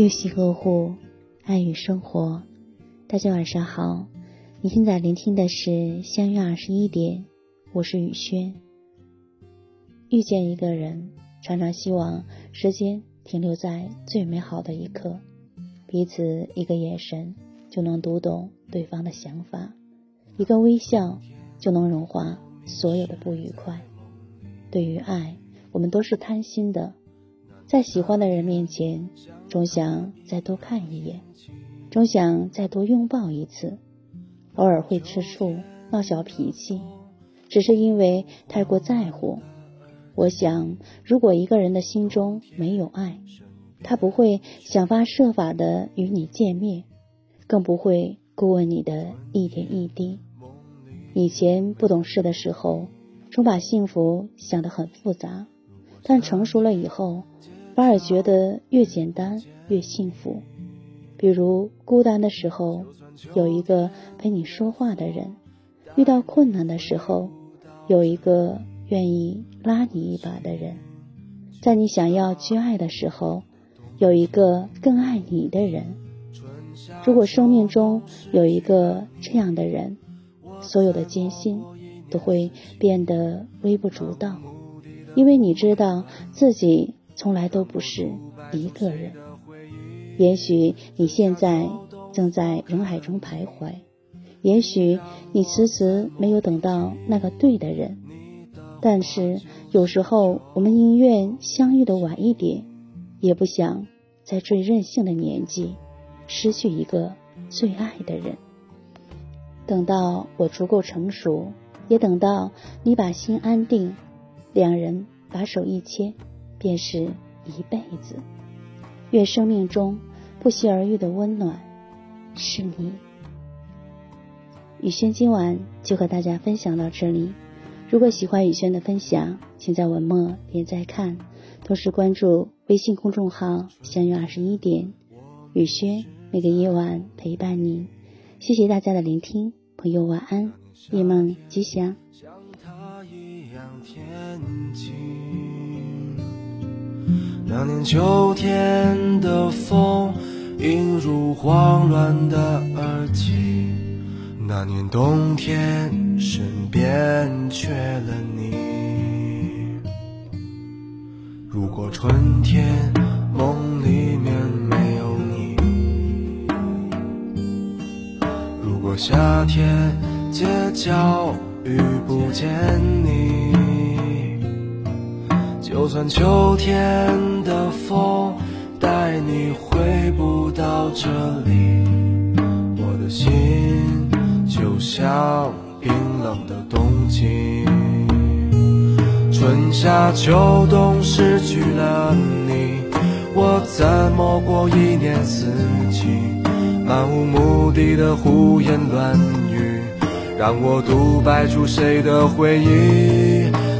用心呵护，爱与生活。大家晚上好，你现在聆听的是相约二十一点，我是雨轩。遇见一个人，常常希望时间停留在最美好的一刻，彼此一个眼神就能读懂对方的想法，一个微笑就能融化所有的不愉快。对于爱，我们都是贪心的。在喜欢的人面前，总想再多看一眼，总想再多拥抱一次，偶尔会吃醋闹小脾气，只是因为太过在乎。我想，如果一个人的心中没有爱，他不会想方设法的与你见面，更不会过问你的一点一滴。以前不懂事的时候，总把幸福想得很复杂，但成熟了以后。反而觉得越简单越幸福，比如孤单的时候有一个陪你说话的人，遇到困难的时候有一个愿意拉你一把的人，在你想要去爱的时候有一个更爱你的人。如果生命中有一个这样的人，所有的艰辛都会变得微不足道，因为你知道自己。从来都不是一个人。也许你现在正在人海中徘徊，也许你迟迟没有等到那个对的人。但是有时候，我们宁愿相遇的晚一点，也不想在最任性的年纪失去一个最爱的人。等到我足够成熟，也等到你把心安定，两人把手一牵。便是一辈子。愿生命中不期而遇的温暖是你。雨轩今晚就和大家分享到这里。如果喜欢雨轩的分享，请在文末点再看，同时关注微信公众号“相约二十一点”，雨轩每个夜晚陪伴你。谢谢大家的聆听，朋友晚安，夜梦吉祥。那年秋天的风，映入慌乱的耳际。那年冬天，身边缺了你。如果春天梦里面没有你，如果夏天街角遇不见你。就算秋天的风带你回不到这里，我的心就像冰冷的冬季。春夏秋冬失去了你，我怎么过一年四季？漫无目的的胡言乱语，让我独白出谁的回忆？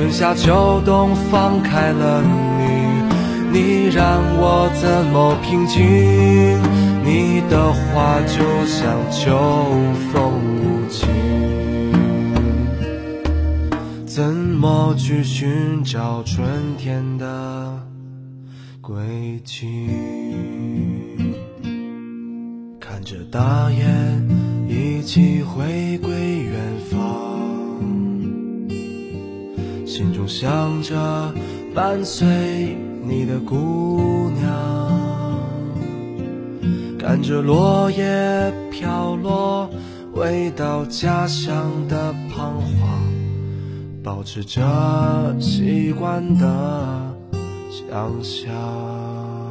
春夏秋冬放开了你，你让我怎么平静？你的话就像秋风无情，怎么去寻找春天的轨迹？看着大雁一起回归远方。心中想着伴随你的姑娘，看着落叶飘落，回到家乡的彷徨，保持着习惯的想象。